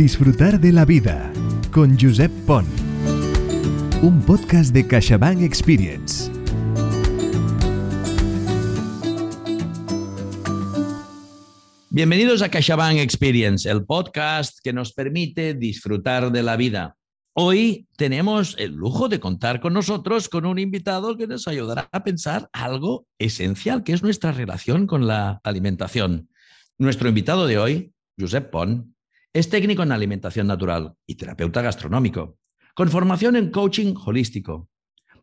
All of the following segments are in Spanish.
Disfrutar de la vida con Josep Pont. Un podcast de CaixaBank Experience. Bienvenidos a CaixaBank Experience, el podcast que nos permite disfrutar de la vida. Hoy tenemos el lujo de contar con nosotros con un invitado que nos ayudará a pensar algo esencial, que es nuestra relación con la alimentación. Nuestro invitado de hoy, Josep Pont, es técnico en alimentación natural y terapeuta gastronómico, con formación en coaching holístico,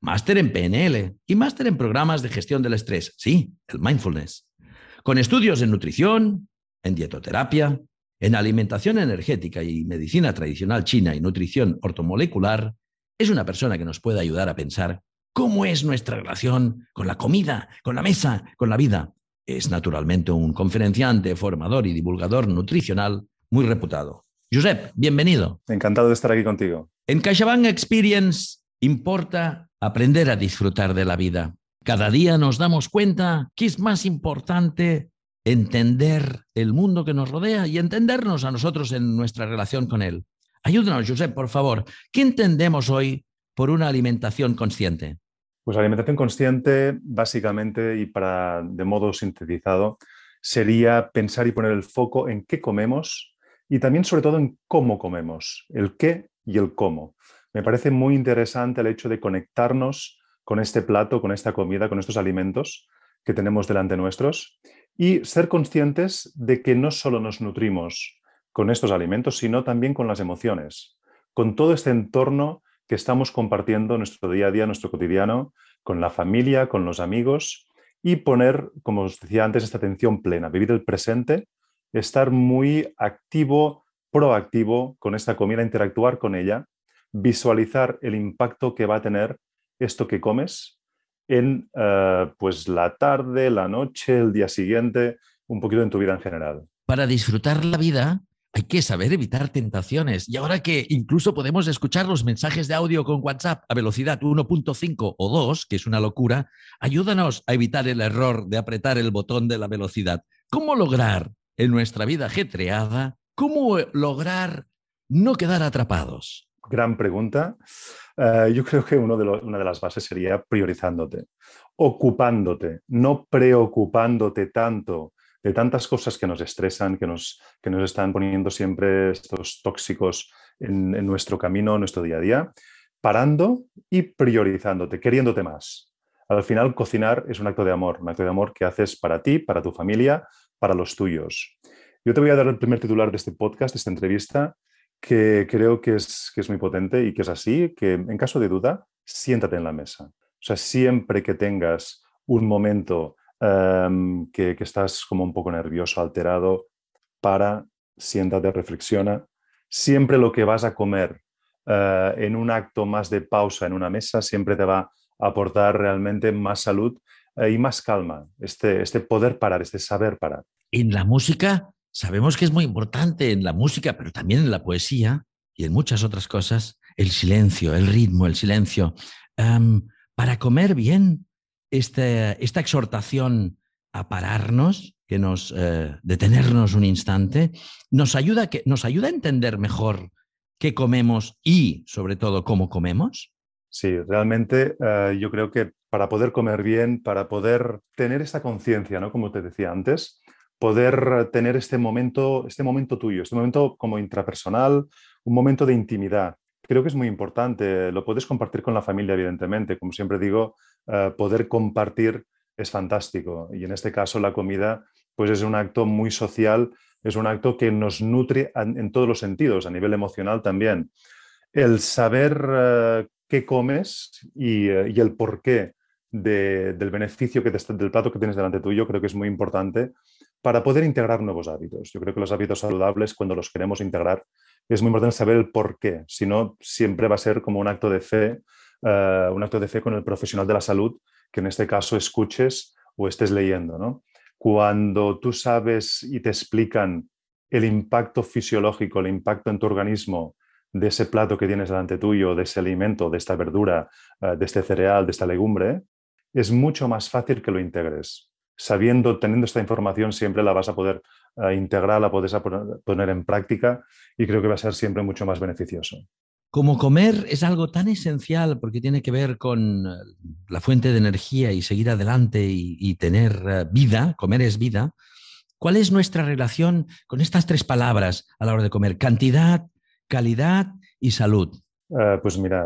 máster en PNL y máster en programas de gestión del estrés, sí, el mindfulness, con estudios en nutrición, en dietoterapia, en alimentación energética y medicina tradicional china y nutrición ortomolecular, es una persona que nos puede ayudar a pensar cómo es nuestra relación con la comida, con la mesa, con la vida. Es naturalmente un conferenciante, formador y divulgador nutricional muy reputado. Josep, bienvenido. Encantado de estar aquí contigo. En CaixaBank Experience importa aprender a disfrutar de la vida. Cada día nos damos cuenta que es más importante entender el mundo que nos rodea y entendernos a nosotros en nuestra relación con él. Ayúdanos, Josep, por favor. ¿Qué entendemos hoy por una alimentación consciente? Pues alimentación consciente, básicamente, y para de modo sintetizado, sería pensar y poner el foco en qué comemos y también sobre todo en cómo comemos, el qué y el cómo. Me parece muy interesante el hecho de conectarnos con este plato, con esta comida, con estos alimentos que tenemos delante nuestros y ser conscientes de que no solo nos nutrimos con estos alimentos, sino también con las emociones, con todo este entorno que estamos compartiendo nuestro día a día, nuestro cotidiano, con la familia, con los amigos y poner, como os decía antes, esta atención plena, vivir el presente estar muy activo, proactivo con esta comida, interactuar con ella, visualizar el impacto que va a tener esto que comes en eh, pues la tarde, la noche, el día siguiente, un poquito en tu vida en general. Para disfrutar la vida hay que saber evitar tentaciones. Y ahora que incluso podemos escuchar los mensajes de audio con WhatsApp a velocidad 1.5 o 2, que es una locura, ayúdanos a evitar el error de apretar el botón de la velocidad. ¿Cómo lograr en nuestra vida ajetreada, ¿cómo lograr no quedar atrapados? Gran pregunta. Eh, yo creo que una de las bases sería priorizándote, ocupándote, no preocupándote tanto de tantas cosas que nos estresan, que nos, que nos están poniendo siempre estos tóxicos en, en nuestro camino, en nuestro día a día, parando y priorizándote, queriéndote más. Al final, cocinar es un acto de amor, un acto de amor que haces para ti, para tu familia, para los tuyos. Yo te voy a dar el primer titular de este podcast, de esta entrevista, que creo que es, que es muy potente y que es así, que en caso de duda, siéntate en la mesa. O sea, siempre que tengas un momento em, que, estás como un poco nervioso, alterado, para, siéntate, reflexiona. Siempre lo que vas a comer eh, en un acto más de pausa en una mesa siempre te va a aportar realmente más salud y más calma, este, este poder parar, este saber parar. En la música, sabemos que es muy importante en la música, pero también en la poesía y en muchas otras cosas, el silencio, el ritmo, el silencio. para comer bien, este, esta exhortación a pararnos, que nos eh, detenernos un instante, nos ayuda, que, nos ayuda a entender mejor qué comemos y, sobre todo, cómo comemos. Sí, realmente eh, yo creo que para poder comer bien, para poder tener esta conciencia, ¿no? Como te decía antes, poder tener este momento, este momento tuyo, este momento como intrapersonal, un momento de intimidad. Creo que es muy importante. Lo puedes compartir con la familia, evidentemente. Como siempre digo, eh, poder compartir es fantástico. Y en este caso, la comida, pues es un acto muy social, es un acto que nos nutre en, todos los sentidos, a nivel emocional también. El saber eh, qué comes y, eh, y el porqué del beneficio que del plato que tienes delante tuyo, creo que es muy importante para poder integrar nuevos hábitos. Yo creo que los hábitos saludables, cuando los queremos integrar, es muy importante saber el por qué. Si no, siempre va a ser como un acto de fe, eh, un acto de fe con el profesional de la salud, que en este caso escuches o estés leyendo. ¿no? Cuando tú sabes y te explican el impacto fisiológico, el impacto en tu organismo de ese plato que tienes delante tuyo, de ese alimento, de esta verdura, eh, de este cereal, de esta legumbre, es mucho más fácil que lo integres. Sabiendo, teniendo esta información, siempre la vas a poder eh, integral la puedes poner en práctica y creo que va a ser siempre mucho más beneficioso. Como comer es algo tan esencial porque tiene que ver con eh, la fuente de energía y seguir adelante y, tener vida, comer es vida, ¿cuál es nuestra relación con estas tres palabras a la hora de comer? Cantidad, calidad y salud. pues mira,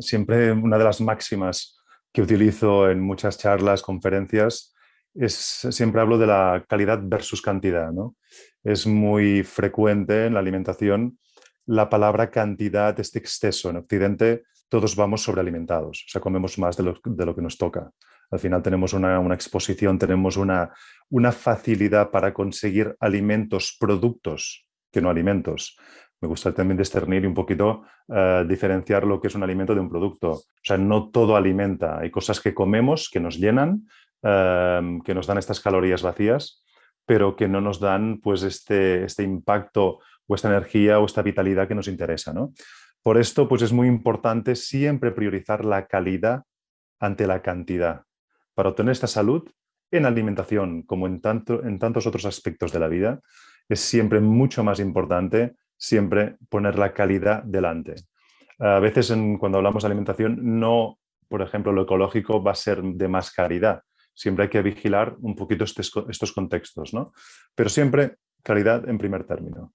siempre una de las máximas que utilizo en muchas charlas, conferencias, es, siempre hablo de la calidad versus cantidad. ¿no? Es muy frecuente en la alimentación la palabra cantidad, este exceso. En Occidente todos vamos sobrealimentados, o sea, comemos más de lo, de lo que nos toca. Al final tenemos una, una exposición, tenemos una, una, facilidad para conseguir alimentos, productos, que no alimentos. Me gusta también discernir y un poquito uh, diferenciar lo que es un alimento de un producto. O sea, no todo alimenta. Hay cosas que comemos que nos llenan, uh, que nos dan estas calorías vacías, pero que no nos dan pues este, este impacto o esta energía o esta vitalidad que nos interesa. ¿no? Por esto, pues es muy importante siempre priorizar la calidad ante la cantidad para obtener esta salud en alimentación como en, tanto, en tantos otros aspectos de la vida. Es siempre mucho más importante siempre poner la calidad delante. A veces cuando hablamos de alimentación, no, por ejemplo, lo ecológico va a ser de más calidad. Siempre hay que vigilar un poquito estos, estos contextos, ¿no? Pero siempre calidad en primer término.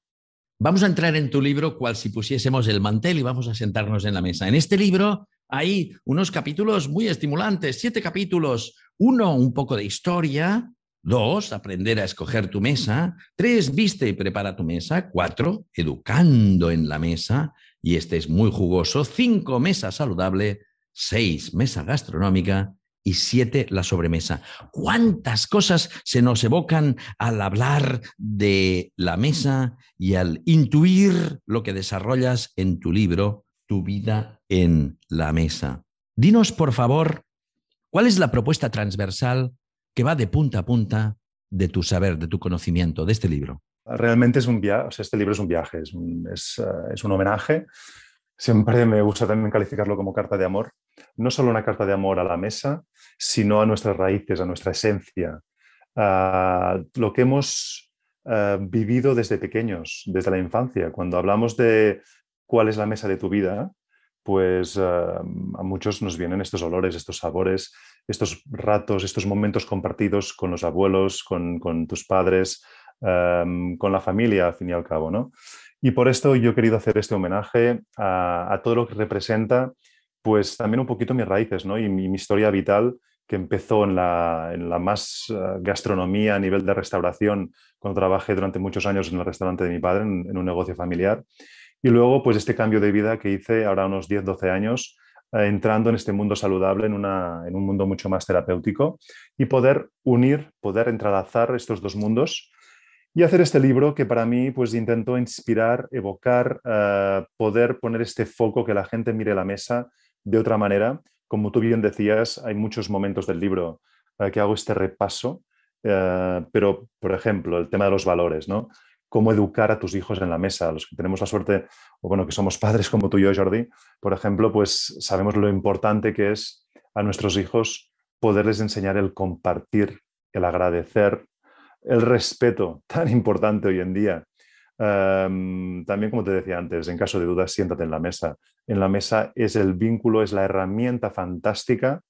Vamos a entrar en tu libro cual si pusiésemos el mantel y vamos a sentarnos en la mesa. En este libro hay unos capítulos muy estimulantes, siete capítulos. Uno, un poco de historia. Dos, aprender a escoger tu mesa. Tres, viste y prepara tu mesa. Cuatro, educando en la mesa. Y este es muy jugoso. Cinco, mesa saludable. Seis, mesa gastronómica y siete la sobremesa. ¿Cuántas cosas se nos evocan al hablar de la mesa y al intuir lo que desarrollas en tu libro, Tu vida en la mesa? Dinos, por favor, ¿cuál es la propuesta transversal que va de punta a punta de tu saber, de tu conocimiento, de este libro? Realmente es un viaje, o sea, este libro es un viaje, es un, es, uh, es un homenaje. Siempre me gusta también calificarlo como carta de amor. No solo una carta de amor a la mesa, sino a nuestras raíces, a nuestra esencia, a lo que hemos uh, vivido desde pequeños, desde la infancia. Cuando hablamos de cuál es la mesa de tu vida, pues uh, a muchos nos vienen estos olores, estos sabores, estos ratos, estos momentos compartidos con los abuelos, con, tus padres, um, con la familia, al fin y al cabo. ¿no? Y por esto yo he querido hacer este homenaje a, todo lo que representa, pues también un poquito mis raíces ¿no? y mi, historia vital que empezó en la, en la más uh, gastronomía a nivel de restauración, cuando trabajé durante muchos años en el restaurante de mi padre, en, en, un negocio familiar. Y luego, pues este cambio de vida que hice ahora unos 10, 12 años, eh, entrando en este mundo saludable, en, una, en, un mundo mucho más terapéutico, y poder unir, poder entrelazar estos dos mundos y hacer este libro que para mí pues intentó inspirar, evocar, uh, poder poner este foco, que la gente mire la mesa de otra manera. Como tú bien decías, hay muchos momentos del libro uh, que hago este repaso, uh, pero por ejemplo, el tema de los valores, ¿no? Cómo educar a tus hijos en la mesa. Los que tenemos la suerte, o bueno, que somos padres como tú y yo, Jordi, por ejemplo, pues sabemos lo importante que es a nuestros hijos poderles enseñar el compartir, el agradecer, el respeto tan importante hoy en día. Um, también, como te decía antes, en caso de dudas, siéntate en la mesa. En la mesa es el vínculo, es la herramienta fantástica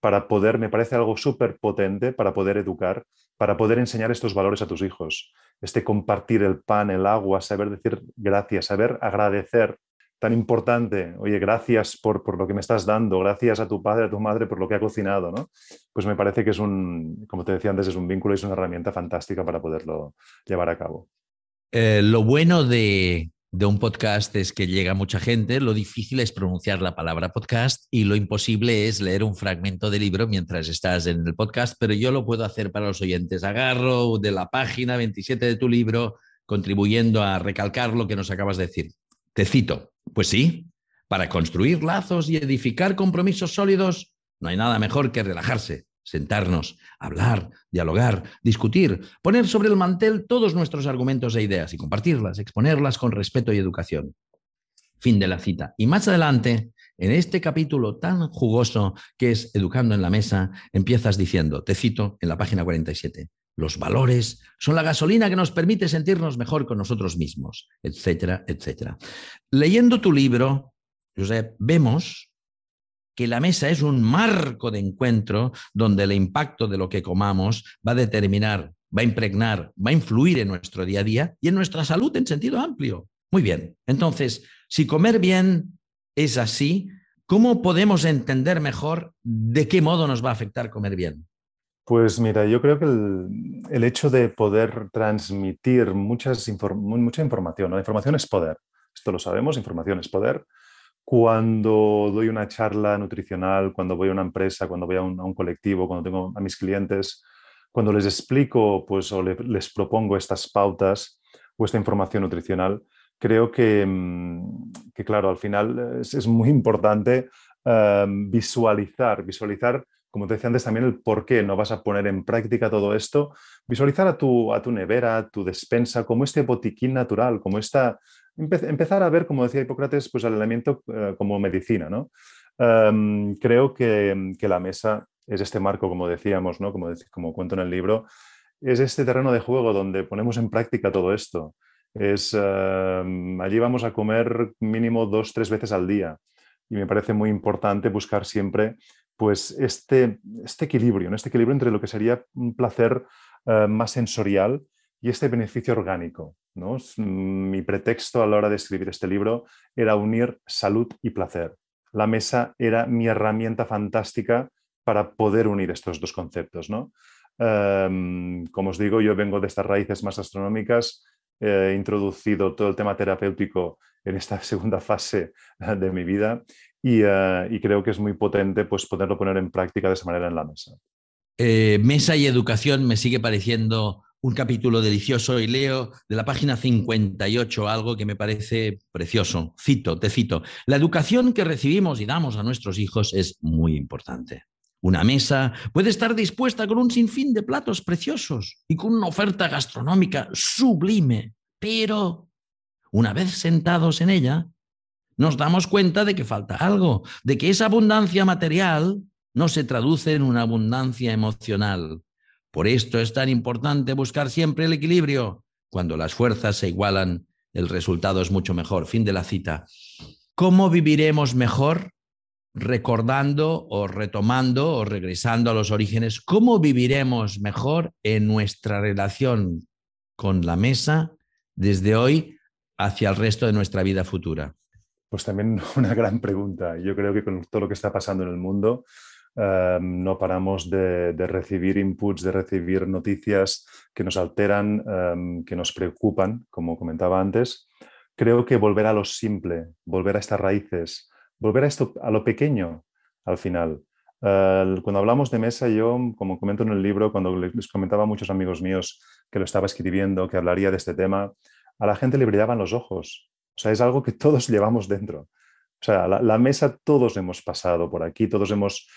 para poder, me parece algo súper potente para poder educar, para poder enseñar estos valores a tus hijos. Este compartir el pan, el agua, saber decir gracias, saber agradecer. Tan importante, oye, gracias por, por lo que me estás dando, gracias a tu padre, a tu madre por lo que ha cocinado, ¿no? Pues me parece que es un, como te decía antes, es un vínculo y es una herramienta fantástica para poderlo llevar a cabo. Eh, lo bueno de, de un podcast es que llega mucha gente, lo difícil es pronunciar la palabra podcast y lo imposible es leer un fragmento de libro mientras estás en el podcast, pero yo lo puedo hacer para los oyentes. Agarro de la página 27 de tu libro, contribuyendo a recalcar lo que nos acabas de decir. Te cito, pues sí, para construir lazos y edificar compromisos sólidos, no hay nada mejor que relajarse, sentarnos, hablar, dialogar, discutir, poner sobre el mantel todos nuestros argumentos e ideas y compartirlas, exponerlas con respeto y educación. Fin de la cita. Y más adelante, en este capítulo tan jugoso que es Educando en la Mesa, empiezas diciendo, te cito en la página 47, los valores, son la gasolina que nos permite sentirnos mejor con nosotros mismos, etcétera, etcétera. Leyendo tu libro, Josep, vemos que la mesa es un marco de encuentro donde el impacto de lo que comamos va a determinar, va a impregnar, va a influir en nuestro día a día y en nuestra salud en sentido amplio. Muy bien, entonces, si comer bien es así, ¿cómo podemos entender mejor de qué modo nos va a afectar comer bien? Pues mira, yo creo que el, hecho de poder transmitir muchas mucha información, la información es poder, esto lo sabemos, información es poder, cuando doy una charla nutricional, cuando voy a una empresa, cuando voy a un, colectivo, cuando tengo a mis clientes, cuando les explico pues, o les propongo estas pautas o esta información nutricional, creo que, mm, claro, al final es, muy importante em, visualizar, visualizar, como te decía antes, también el por qué no vas a poner en práctica todo esto, visualizar a tu, a tu nevera, a tu despensa, como este botiquín natural, como esta, empezar a ver, como decía Hipócrates, pues el elemento eh, como medicina. ¿no? Em, creo que, la mesa es este marco, como decíamos, ¿no? como, como cuento en el libro, es este terreno de juego donde ponemos en práctica todo esto. Es, em, allí vamos a comer mínimo dos, tres veces al día. Y me parece muy importante buscar siempre pues, este, este equilibrio, este equilibrio entre lo que sería un placer eh, más sensorial y este beneficio orgánico. Mi pretexto a la hora de escribir este libro era unir salud y placer. La mesa era mi herramienta fantástica para poder unir estos dos conceptos. ¿no? Em, como os digo, yo vengo de estas raíces más astronómicas, he introducido todo el tema terapéutico en esta segunda fase de mi vida y, eh, y, creo que es muy potente pues, poderlo poner en práctica de esa manera en la mesa. Eh, mesa y educación me sigue pareciendo un capítulo delicioso y leo de la página 58 algo que me parece precioso. Cito, te cito. La educación que recibimos y damos a nuestros hijos es muy importante. Una mesa puede estar dispuesta con un sinfín de platos preciosos y con una oferta gastronómica sublime, pero una vez sentados en ella, nos damos cuenta de que falta algo, de que esa abundancia material no se traduce en una abundancia emocional, por esto es tan importante buscar siempre el equilibrio. Cuando las fuerzas se igualan, el resultado es mucho mejor. Fin de la cita. ¿Cómo viviremos mejor? Recordando o retomando o regresando a los orígenes, ¿cómo viviremos mejor en nuestra relación con la mesa desde hoy hacia el resto de nuestra vida futura? Pues también una gran pregunta. Yo creo que con todo lo que está pasando en el mundo, Em, no paramos de, recibir inputs, de recibir noticias que nos alteran, em, que nos preocupan, como comentaba antes. Creo que volver a lo simple, volver a estas raíces, volver a esto, a lo pequeño al final. cuando hablamos de mesa, yo, como comento en el libro, cuando les comentaba a muchos amigos míos que lo estaba escribiendo, que hablaría de este tema, a la gente le brillaban los ojos. O sea, es algo que todos llevamos dentro. O sea, la, mesa todos hemos pasado por aquí, todos hemos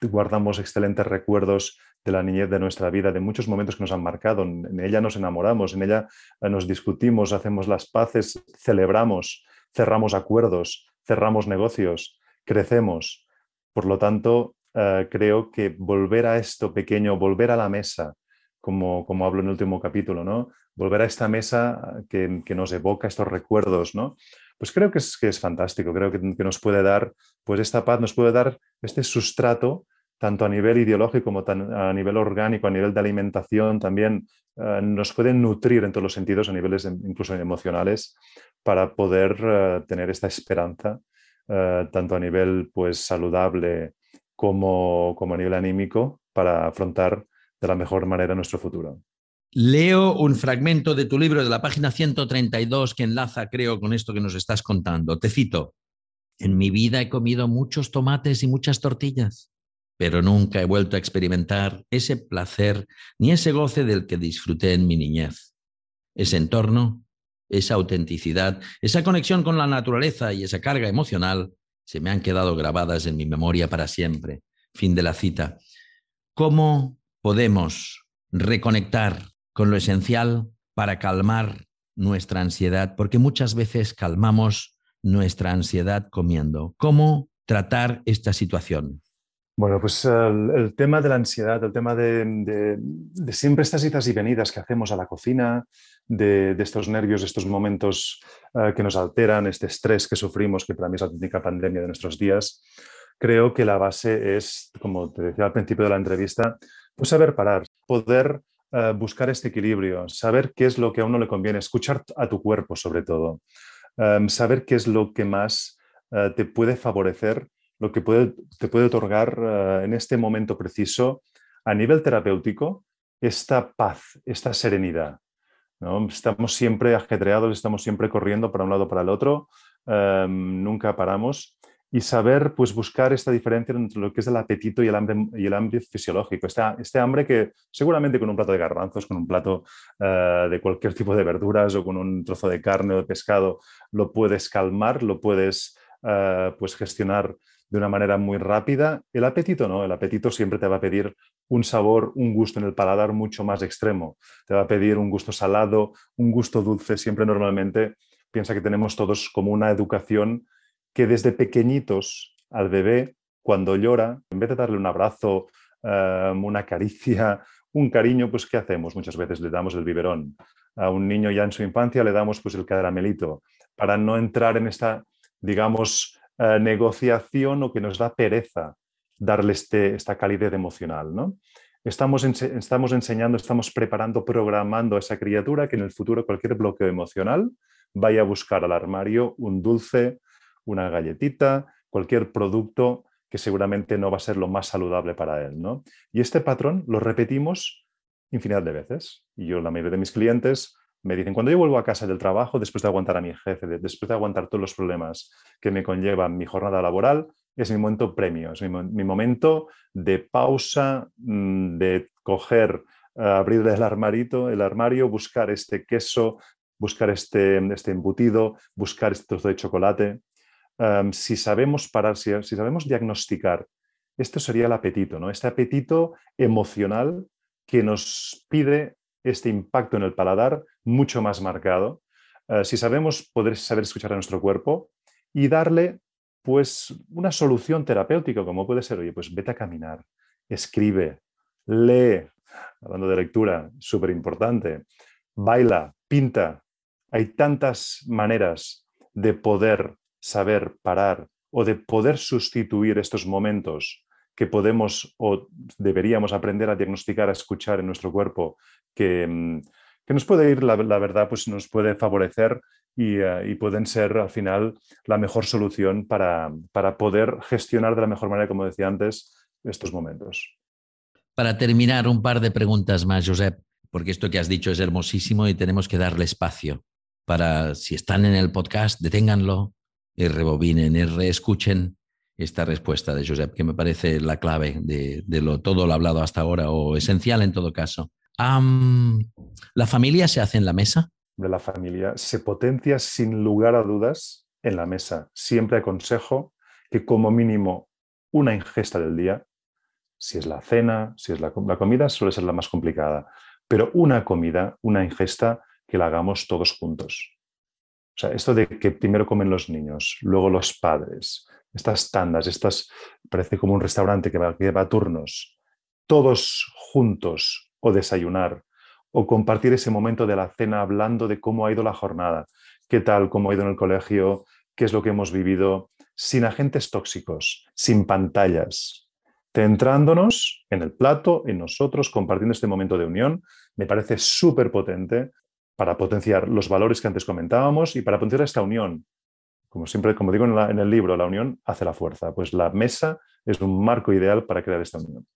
guardamos excelentes recuerdos de la niñez de nuestra vida, de muchos momentos que nos han marcado. En ella nos enamoramos, en ella eh, nos discutimos, hacemos las paces, celebramos, cerramos acuerdos, cerramos negocios, crecemos. Por lo tanto, eh, creo que volver a esto pequeño, volver a la mesa, como, como hablo en el último capítulo, ¿no? volver a esta mesa que, que nos evoca estos recuerdos, ¿no? Pues creo que es, fantástico, creo que, nos puede dar, pues esta paz nos puede dar este sustrato tanto a nivel ideológico como a nivel orgánico, a nivel de alimentación, también eh, nos pueden nutrir en todos los sentidos, a niveles incluso emocionales, para poder eh, tener esta esperanza, eh, tanto a nivel pues, saludable como, como a nivel anímico, para afrontar de la mejor manera nuestro futuro. Leo un fragmento de tu libro de la página 132 que enlaza, creo, con esto que nos estás contando. Te cito. En mi vida he comido muchos tomates y muchas tortillas pero nunca he vuelto a experimentar ese placer ni ese goce del que disfruté en mi niñez. Ese entorno, esa autenticidad, esa conexión con la naturaleza y esa carga emocional se me han quedado grabadas en mi memoria para siempre. Fin de la cita. ¿Cómo podemos reconectar con lo esencial para calmar nuestra ansiedad? Porque muchas veces calmamos nuestra ansiedad comiendo. ¿Cómo tratar esta situación? Bueno, pues el, tema de la ansiedad, el tema de, siempre estas idas y venidas que hacemos a la cocina, de, estos nervios, estos momentos eh, que nos alteran, este estrés que sufrimos, que para mí es la técnica pandemia de nuestros días, creo que la base es, como te decía al principio de la entrevista, pues saber parar, poder eh, buscar este equilibrio, saber qué es lo que a uno le conviene, escuchar a tu cuerpo sobre todo, em, saber qué es lo que más eh, te puede favorecer lo que puede, te puede otorgar eh, en este momento preciso a nivel terapéutico esta paz, esta serenidad. ¿no? Estamos siempre ajetreados, estamos siempre corriendo para un lado para el otro, em, nunca paramos. Y saber, pues, buscar esta diferencia entre lo que es el apetito y el hambre, y el hambre fisiológico. Este, este hambre que seguramente con un plato de garbanzos, con un plato eh, de cualquier tipo de verduras o con un trozo de carne o de pescado, lo puedes calmar, lo puedes eh, pues, gestionar de una manera muy rápida. El apetito no, el apetito siempre te va a pedir un sabor, un gusto en el paladar mucho más extremo. Te va a pedir un gusto salado, un gusto dulce. Siempre normalmente piensa que tenemos todos como una educación que desde pequeñitos al bebé, cuando llora, en vez de darle un abrazo, em, una caricia, un cariño, pues ¿qué hacemos? Muchas veces le damos el biberón. A un niño ya en su infancia le damos pues el caramelito para no entrar en esta, digamos, eh, negociación o que nos da pereza darle este, esta calidez emocional. ¿no? Estamos, estamos enseñando, estamos preparando, programando a esa criatura que en el futuro cualquier bloqueo emocional vaya a buscar al armario un dulce, una galletita, cualquier producto que seguramente no va a ser lo más saludable para él. ¿no? Y este patrón lo repetimos infinidad de veces. Y yo, la mayoría de mis clientes, me dicen, cuando yo vuelvo a casa del trabajo, después de aguantar a mi jefe, después de aguantar todos los problemas que me conllevan mi jornada laboral, es mi momento premio, es mi, momento de pausa, mm, de coger, abrir el armarito, el armario, buscar este queso, buscar este, este embutido, buscar este trozo de chocolate. Si sabemos parar, si, si, sabemos diagnosticar, esto sería el apetito, ¿no? Este apetito emocional que nos pide este impacto en el paladar mucho más marcado. Eh, si sabemos poder saber escuchar a nuestro cuerpo y darle pues una solución terapéutica, como puede ser, oye, pues vete a caminar, escribe, lee, hablando de lectura, súper importante, baila, pinta. Hay tantas maneras de poder saber parar o de poder sustituir estos momentos que podemos o deberíamos aprender a diagnosticar, a escuchar en nuestro cuerpo, que, mm, que nos puede ir, la, verdad, pues nos puede favorecer eh, y, pueden ser al final la mejor solución para, para poder gestionar de la mejor manera, como decía antes, estos momentos. Para terminar, un par de preguntas más, Josep, porque esto que has dicho es hermosísimo y tenemos que darle espacio para, si están en el podcast, deténganlo y rebobinen y reescuchen esta respuesta de Josep, que me parece la clave de, lo, todo lo hablado hasta ahora o esencial en todo caso. ¿La familia se hace en la mesa? La familia se potencia sin lugar a dudas en la mesa. Siempre aconsejo que como mínimo una ingesta del día, si es la cena, si es la comida, suele ser la más complicada, pero una comida, una ingesta que la hagamos todos juntos. O sea, esto de que primero comen los niños, luego los padres, estas tandas, estas, parece como un restaurante que va, que va a turnos, todos juntos o desayunar o compartir ese momento de la cena hablando de cómo ha ido la jornada, qué tal, cómo ha ido en el colegio, qué es lo que hemos vivido, sin agentes tóxicos, sin pantallas, centrándonos en el plato, en nosotros, compartiendo este momento de unión, me parece súper potente para potenciar los valores que antes comentábamos y para potenciar esta unión, como siempre, como digo en, el libro, la unión hace la fuerza. Pues la mesa es un marco ideal para crear esta unión.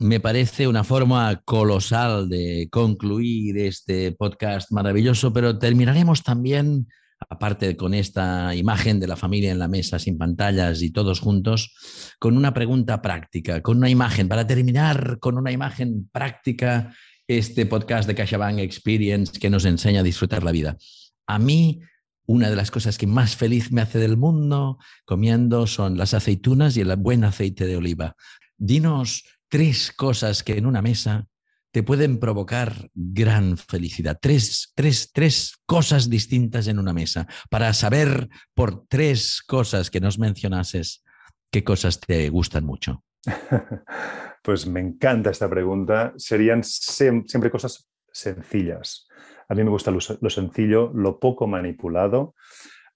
Me parece una forma colosal de concluir este podcast maravilloso, pero terminaremos también, aparte con esta imagen de la familia en la mesa sin pantallas y todos juntos, con una pregunta práctica, con una imagen, para terminar con una imagen práctica este podcast de CaixaBank Experience que nos enseña a disfrutar la vida. A mí una de las cosas que más feliz me hace del mundo comiendo son las aceitunas y el buen aceite de oliva. Dinos tres cosas que en una mesa te pueden provocar gran felicidad. Tres, tres, tres cosas distintas en una mesa para saber por tres cosas que nos mencionases qué cosas te gustan mucho. Pues me encanta esta pregunta. Serían siempre cosas sencillas. A mí me gusta lo, sencillo, lo poco manipulado.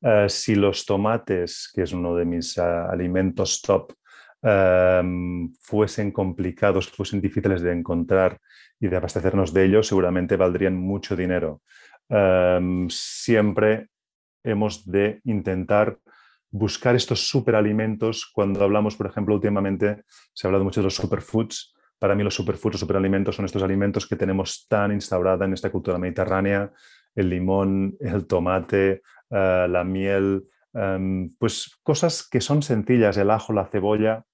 Eh, si los tomates, que es uno de mis eh, alimentos top, em, fuesen complicados, fuesen difíciles de encontrar y de abastecernos de ellos, seguramente valdrían mucho dinero. Em, siempre hemos de intentar buscar estos superalimentos. Cuando hablamos, por ejemplo, últimamente se ha hablado mucho de los superfoods. Para mí los superfoods, los superalimentos son estos alimentos que tenemos tan instaurada en esta cultura mediterránea, el limón, el tomate, eh, la miel, em, pues cosas que son sencillas, el ajo, la cebolla,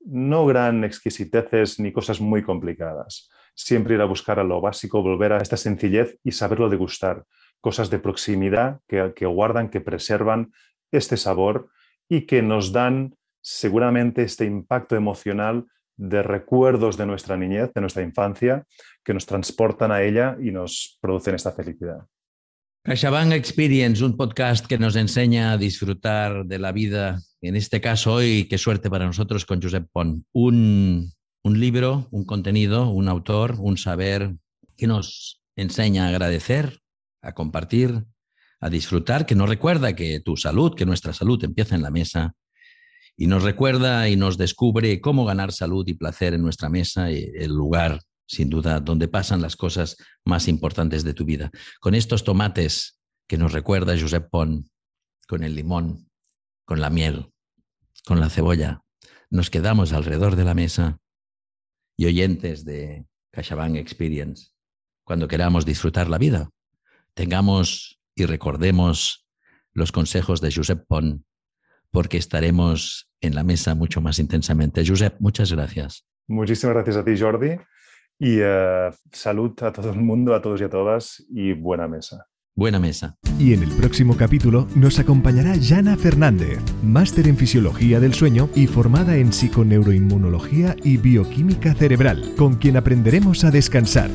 no gran exquisiteces ni cosas muy complicadas. Siempre ir a buscar a lo básico, volver a esta sencillez y saberlo degustar. Cosas de proximidad que, que guardan, que preservan este sabor y que nos dan seguramente este impacto emocional de recuerdos de nuestra niñez, de nuestra infancia, que nos transportan a ella y nos producen esta felicidad. CaixaBank Experience, un podcast que nos enseña a disfrutar de la vida. En este caso hoy, qué suerte para nosotros con Josep Pont. Un, un libro, un contenido, un autor, un saber que nos enseña a agradecer, a compartir, a disfrutar, que nos recuerda que tu salud, que nuestra salud empieza en la mesa y nos recuerda y nos descubre cómo ganar salud y placer en nuestra mesa, y el lugar, sin duda, donde pasan las cosas más importantes de tu vida. Con estos tomates que nos recuerda Josep Pont, con el limón, con la miel, con la cebolla, nos quedamos alrededor de la mesa y oyentes de CaixaBank Experience, cuando queramos disfrutar la vida, tengamos y recordemos los consejos de Josep Pont, porque estaremos en la mesa mucho más intensamente. Josep, muchas gracias. Muchísimas gracias a ti, Jordi, y uh, salud a todo el mundo, a todos y a todas, y buena mesa. Buena mesa. Y en el próximo capítulo nos acompañará Jana Fernández, máster en Fisiología del Sueño y formada en Psiconeuroinmunología y Bioquímica Cerebral, con quien aprenderemos a descansar.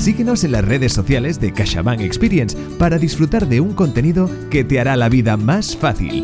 Síguenos en las redes sociales de CaixaBank Experience para disfrutar de un contenido que te hará la vida más fácil.